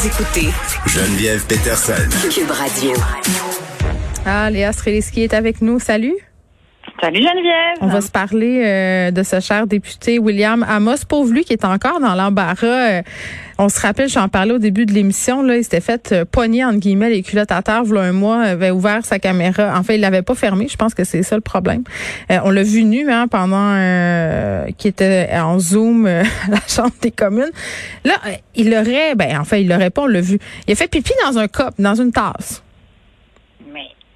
Vous écoutez Geneviève Peterson. Cube Radio. Ah, Léa Streliski est avec nous. Salut. Salut Geneviève. On va se parler euh, de ce cher député William Amos. Pauvre lui qui est encore dans l'embarras. Euh, on se rappelle, j'en parlais au début de l'émission, là, il s'était fait euh, pogner entre guillemets les culottes à terre, voilà un mois, avait ouvert sa caméra. En fait, il l'avait pas fermé. Je pense que c'est ça le problème. on l'a vu nu hein, pendant qui était en zoom à la Chambre des communes. Là, il aurait, ben en fait, il l'aurait pas, on l'a vu. Il a fait pipi dans un cop, dans une tasse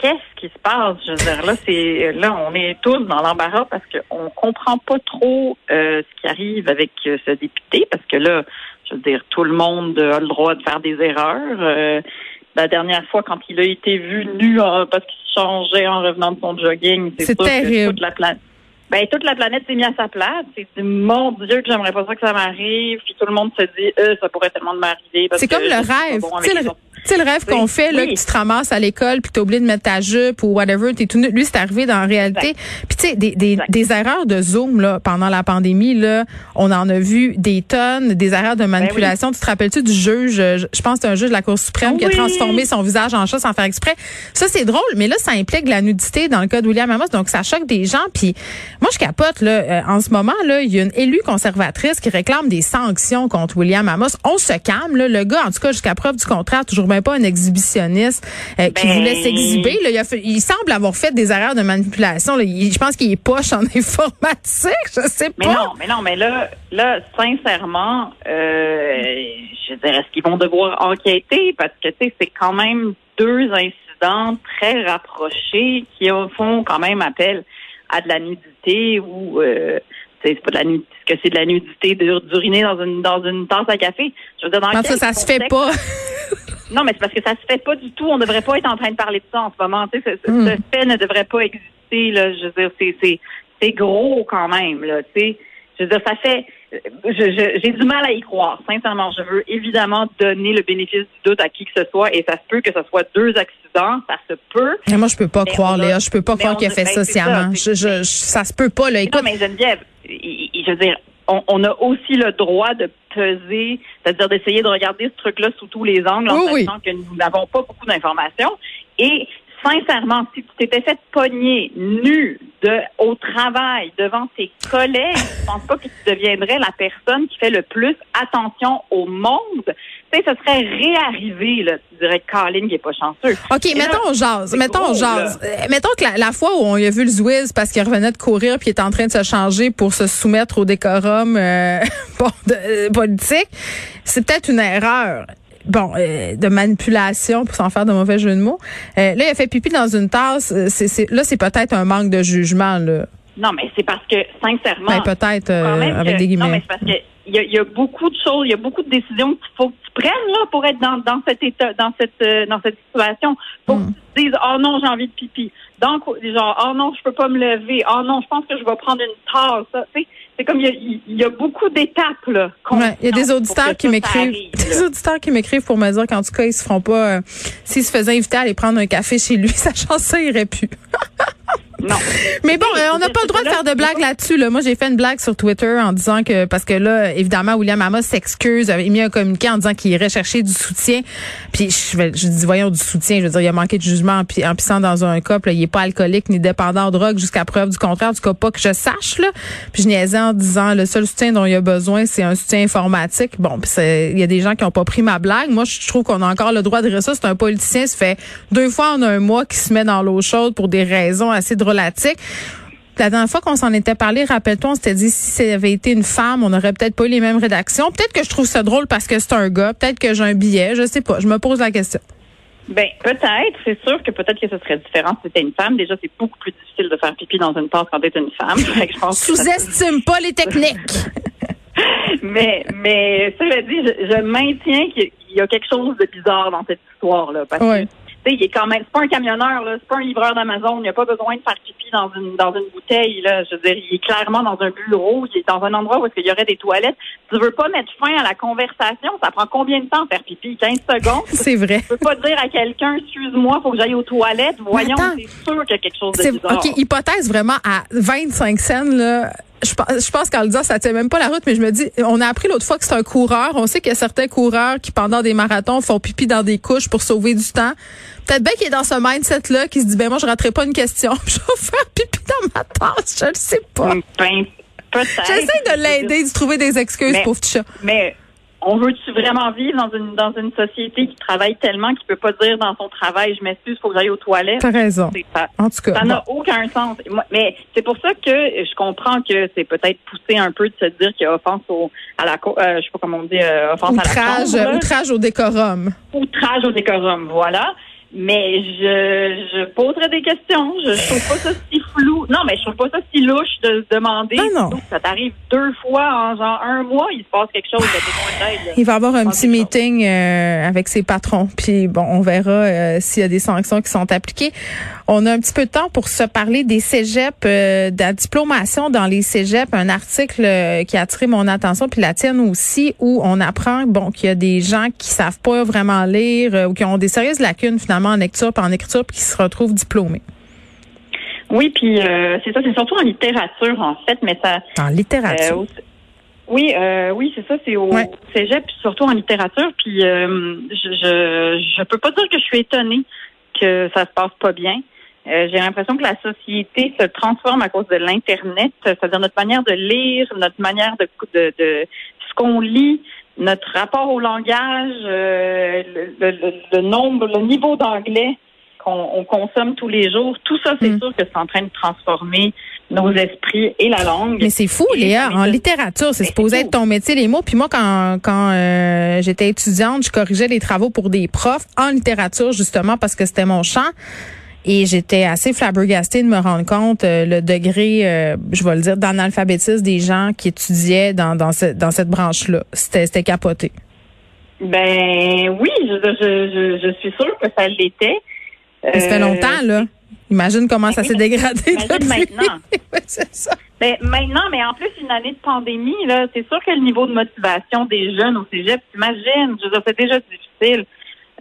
qu'est-ce qui se passe? Je veux dire, là, c'est là, on est tous dans l'embarras parce qu'on comprend pas trop euh, ce qui arrive avec euh, ce député, parce que là, je veux dire, tout le monde a le droit de faire des erreurs. Euh, la dernière fois, quand il a été vu nu parce qu'il se changeait en revenant de son jogging, c'est sûr que toute la planète. Ben, toute la planète s'est mise à sa place. C'est dit, mon Dieu, que j'aimerais pas ça que ça m'arrive. Puis tout le monde se dit, euh, ça pourrait tellement m'arriver. C'est comme le rêve. Tu sais, le rêve qu'on fait, là, que tu te ramasses à l'école, puis tu oublié de mettre ta jupe ou whatever, t'es tout Lui, c'est arrivé dans la réalité. Puis tu sais, des, des, des, erreurs de Zoom, là, pendant la pandémie, là, on en a vu des tonnes, des erreurs de ben manipulation. Tu te rappelles-tu du juge, je pense que c'est un juge de la Cour suprême qui a transformé son visage en chat sans faire exprès. Ça, c'est drôle, mais là, ça implique la nudité dans le cas de William Amos, donc ça choque des gens. Puis moi, je capote, là, euh, en ce moment, là, il y a une élue conservatrice qui réclame des sanctions contre William Amos. On se calme, là. Le gars, en tout cas, jusqu'à preuve du contraire, toujours pas un exhibitionniste euh, qui voulait ben, s'exhiber. Il, semble avoir fait des erreurs de manipulation. je pense qu'il est poche en informatique. Je sais pas. Mais non, mais non, mais là, là, sincèrement, euh, je dirais, est-ce qu'ils vont devoir enquêter? Parce que tu sais, c'est quand même deux incidents très rapprochés qui font quand même appel à de la nudité ou euh, c'est pas de la nudité, que c'est de la nudité d'uriner dans une dans une tasse à café. Je veux dire, dans non, ça, ça se fait pas. Non, mais c'est parce que ça se fait pas du tout. On ne devrait pas être en train de parler de ça en ce moment. Tu sais, ce, hmm. fait ne devrait pas exister. Là. Je veux dire, c'est, c'est, c'est gros quand même. Là, tu sais. Je veux dire, ça fait. j'ai du mal à y croire. Sincèrement, je veux évidemment donner le bénéfice du doute à qui que ce soit, et ça se peut que ce soit deux accidents. Ça se peut. Mais moi, je peux pas croire, Léa. Je peux pas croire qu'il a fait ben, ça sciemment. Je, je, ça se peut pas. Là. Écoute, non, mais Geneviève, je veux dire, on, a aussi le droit de peser, c'est-à-dire d'essayer de regarder ce truc-là sous tous les angles en sachant que nous n'avons pas beaucoup d'informations. Et sincèrement, si tu t'étais fait pogner nu de, au travail devant tes collègues, je pense pas que tu deviendrais la personne qui fait le plus attention au monde. Sais, ce serait réarrivé, là. Tu dirais que Colin, il est pas chanceux. OK, mettons on jase. Mettons on jase. Euh, mettons que la, fois où on a vu le Zwiz parce qu'il revenait de courir puis il est en train de se changer pour se soumettre au décorum euh, euh, politique, c'est peut-être une erreur bon, euh, de manipulation pour s'en faire de mauvais jeux de mots. Euh, là, il a fait pipi dans une tasse. Euh, c'est, là, c'est peut-être un manque de jugement. Là. Non, mais c'est parce que, sincèrement... Ben, peut-être, avec des guillemets. Non, mais c'est parce que il y, a, y, a, beaucoup de choses, il y a beaucoup de décisions qu'il faut que tu prennes là pour être dans, dans cet état, dans cette dans cette situation. Faut que hmm. tu te dises oh non j'ai envie de pipi. Donc genre oh non je peux pas me lever. Oh non je pense que je vais prendre une tasse. Tu sais, c'est comme il y, a, beaucoup d'étapes là. Il y a des auditeurs qui m'écrivent, des auditeurs qui m'écrivent pour me dire qu'en tout cas ils se feront pas, euh, s'ils se faisaient inviter à aller prendre un café chez lui, sa chance ça irait plus. Mais bon, euh, on n'a pas le droit de faire de blagues là-dessus. Là. Moi, j'ai fait une blague sur Twitter en disant que parce que là, évidemment, William Amos s'excuse, avait mis un communiqué en disant qu'il irait chercher du soutien. Puis je, je dis voyons du soutien. Je veux dire, il a manqué de jugement en, pissant dans un couple. Il est pas alcoolique ni dépendant de drogue jusqu'à preuve du contraire. Du cas, pas que je sache là. Puis je niaisais en disant le seul soutien dont il a besoin, c'est un soutien informatique. Bon, il y a des gens qui ont pas pris ma blague. Moi, je trouve qu'on a encore le droit de dire ça. C'est un politicien, ça fait deux fois en un mois qui se met dans l'eau chaude pour des raisons assez La dernière fois qu'on s'en était parlé, rappelle-toi, on s'était dit si ça avait été une femme, on n'aurait peut-être pas eu les mêmes rédactions. Peut-être que je trouve ça drôle parce que c'est un gars, peut-être que j'ai un billet, je sais pas. Je me pose la question. Ben peut-être, c'est sûr que peut-être que ce serait différent si c'était une femme. Déjà, c'est beaucoup plus difficile de faire pipi dans une tasse quand t'es une femme. Sous-estime pas les techniques. mais, mais, cela dit, je, je maintiens qu'il y a quelque chose de bizarre dans cette histoire-là. Parce Ouais. que, il est quand même, c'est pas un camionneur, là, c'est pas un livreur d'Amazon, il n'y a pas besoin de faire pipi dans une, dans une bouteille, là. Je veux dire, il est clairement dans un bureau, il est dans un endroit où est-ce qu'il y aurait des toilettes. Tu veux pas mettre fin à la conversation, ça prend combien de temps faire pipi? 15 secondes? C'est vrai. Tu peux pas dire à quelqu'un, excuse-moi, faut que j'aille aux toilettes. Voyons, c'est sûr qu'il y a quelque chose de bizarre. OK, hypothèse vraiment à 25 cents là. Je pense, je pense qu'en le disant, ça tient même pas la route, mais je me dis, on a appris l'autre fois que c'est un coureur. On sait qu'il y a certains coureurs qui, pendant des marathons, font pipi dans des couches pour sauver du temps. Peut-être bien qu'il est dans ce mindset-là, qui se dit, ben moi, je raterai pas une question. Je vais faire pipi dans ma tasse. Je le sais pas. Ben. J'essaie de l'aider, de trouver des excuses, Mais- pauvre petit chat. Mais on veut-tu vraiment vivre dans une dans une société qui travaille tellement qu'il peut pas dire dans son travail, je m'excuse, faut que j'aille aux toilettes? T'as raison. Ça. En tout cas. Ça n'a aucun sens. Moi- Mais c'est pour ça que je comprends que c'est peut-être poussé un peu de se dire qu'il y a offense au, à la, euh, je sais pas comment on dit, euh, offense Outrage, à la chambre, outrage au décorum. outrage au décorum, voilà. Mais je, je poserai des questions. Je, je trouve pas ça si flou. Non, mais je trouve pas ça si louche de se demander. Ah non. Ça t'arrive deux fois en genre un mois, il se passe quelque chose de là. Il va avoir un Ah, petit meeting euh, avec ses patrons. Puis bon, on verra euh, s'il y a des sanctions qui sont appliquées. On a un petit peu de temps pour se parler des cégeps, euh, de la diplomation dans les cégeps. Un article euh, qui a attiré mon attention, puis la tienne aussi, où on apprend bon qu'il y a des gens qui savent pas vraiment lire euh, ou qui ont des sérieuses lacunes finalement en lecture puis en écriture puis qui se retrouvent diplômés. Oui, puis euh, c'est ça, c'est surtout en littérature en fait, mais ça. En littérature. oui, euh, oui, c'est ça, c'est au Ouais. cégep, puis surtout en littérature. Puis euh, je, je je peux pas dire que je suis étonnée que ça se passe pas bien. Euh, J'ai l'impression que la société se transforme à cause de l'internet, c'est-à-dire notre manière de lire, notre manière de de, de ce qu'on lit, notre rapport au langage, euh, le, le- le nombre, le niveau d'anglais qu'on on consomme tous les jours. Tout ça, c'est Mm. sûr que c'est en train de transformer nos esprits et la langue. Mais c'est fou, Léa. En littérature, c'est supposé être ton métier, les mots. Puis moi, quand, quand euh, j'étais étudiante, je corrigeais les travaux pour des profs en littérature, justement, parce que c'était mon champ. Et j'étais assez flabbergastée de me rendre compte euh, le degré, euh, je vais le dire, d'analphabétisme des gens qui étudiaient dans, dans, ce- dans cette branche-là. C'était capoté. Ben oui, je, je, je, je suis sûre que ça l'était. Ça fait Euh, longtemps, là. Imagine comment ça oui, s'est mais dégradé imagine maintenant. Ouais, ça. Ben, maintenant, mais en plus, une année de pandémie, là, c'est sûr que le niveau de motivation des jeunes au cégep, t'imagines, je veux dire, c'est déjà difficile.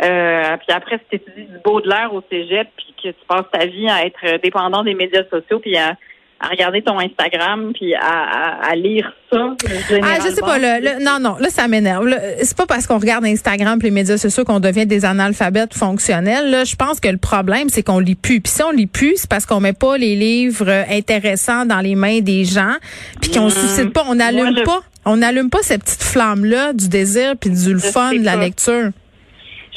Euh, puis après, si tu étudies du Baudelaire au cégep, puis que tu passes ta vie à être dépendant des médias sociaux, puis à, à regarder ton Instagram, puis à, à, à lire ça. Ah, je sais pas. Le, le- non, non, là, ça m'énerve. C'est pas parce qu'on regarde Instagram et les médias sociaux qu'on devient des analphabètes fonctionnels. Là, je pense que le problème, c'est qu'on lit plus. Puis si on lit plus, c'est parce qu'on met pas les livres euh, intéressants dans les mains des gens, puis qu'on Mmh. suscite pas, on n'allume je- pas, on n'allume pas cette petite flamme là du désir puis du Je fun de la lecture.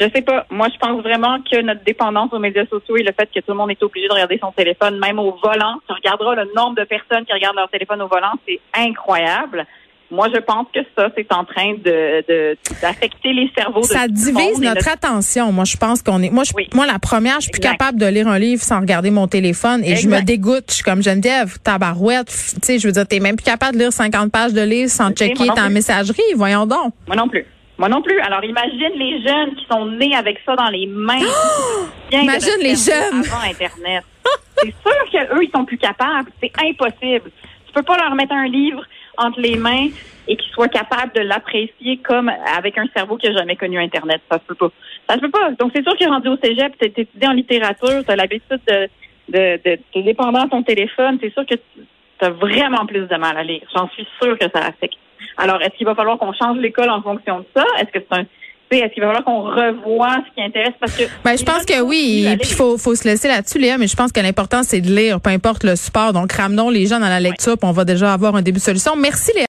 Je sais pas. Moi, je pense vraiment que notre dépendance aux médias sociaux et le fait que tout le monde est obligé de regarder son téléphone, même au volant, tu regarderas le nombre de personnes qui regardent leur téléphone au volant, c'est incroyable. Moi, je pense que ça, c'est en train de de- d'affecter les cerveaux de Ça tout le divise notre attention. Moi, je pense qu'on est. Moi, je, Oui. moi, la première, je suis plus capable de lire un livre sans regarder mon téléphone et je me dégoûte. Je suis comme Geneviève, tabarouette. Tu sais, je veux dire, t'es même plus capable de lire 50 pages de livre sans checker ta messagerie. Voyons donc. Moi non plus. Moi non plus. Alors, imagine les jeunes qui sont nés avec ça dans les mains. De Imagine les jeunes. Avant Internet. c'est sûr qu'eux, ils sont plus capables. C'est impossible. Tu peux pas leur mettre un livre entre les mains et qu'ils soient capables de l'apprécier comme avec un cerveau qui a jamais connu Internet. Ça se peut pas. Ça se peut pas. Donc, c'est sûr que rendu au cégep, tu étudié en littérature, tu as l'habitude de, de, de, de dépendant à ton téléphone. C'est sûr que tu as vraiment plus de mal à lire. J'en suis sûre que ça affecte. Alors, est-ce qu'il va falloir qu'on change l'école en fonction de ça? Est-ce que c'est un. tu sais, Est-ce qu'il va falloir qu'on revoie ce qui intéresse? Parce que. Ben, je pense que oui. Et puis, lire. faut, faut se laisser là-dessus, Léa, mais je pense que l'important, c'est de lire, peu importe le support. Donc, ramenons les gens dans la lecture, puis on va déjà avoir un début de solution. Merci, Léa.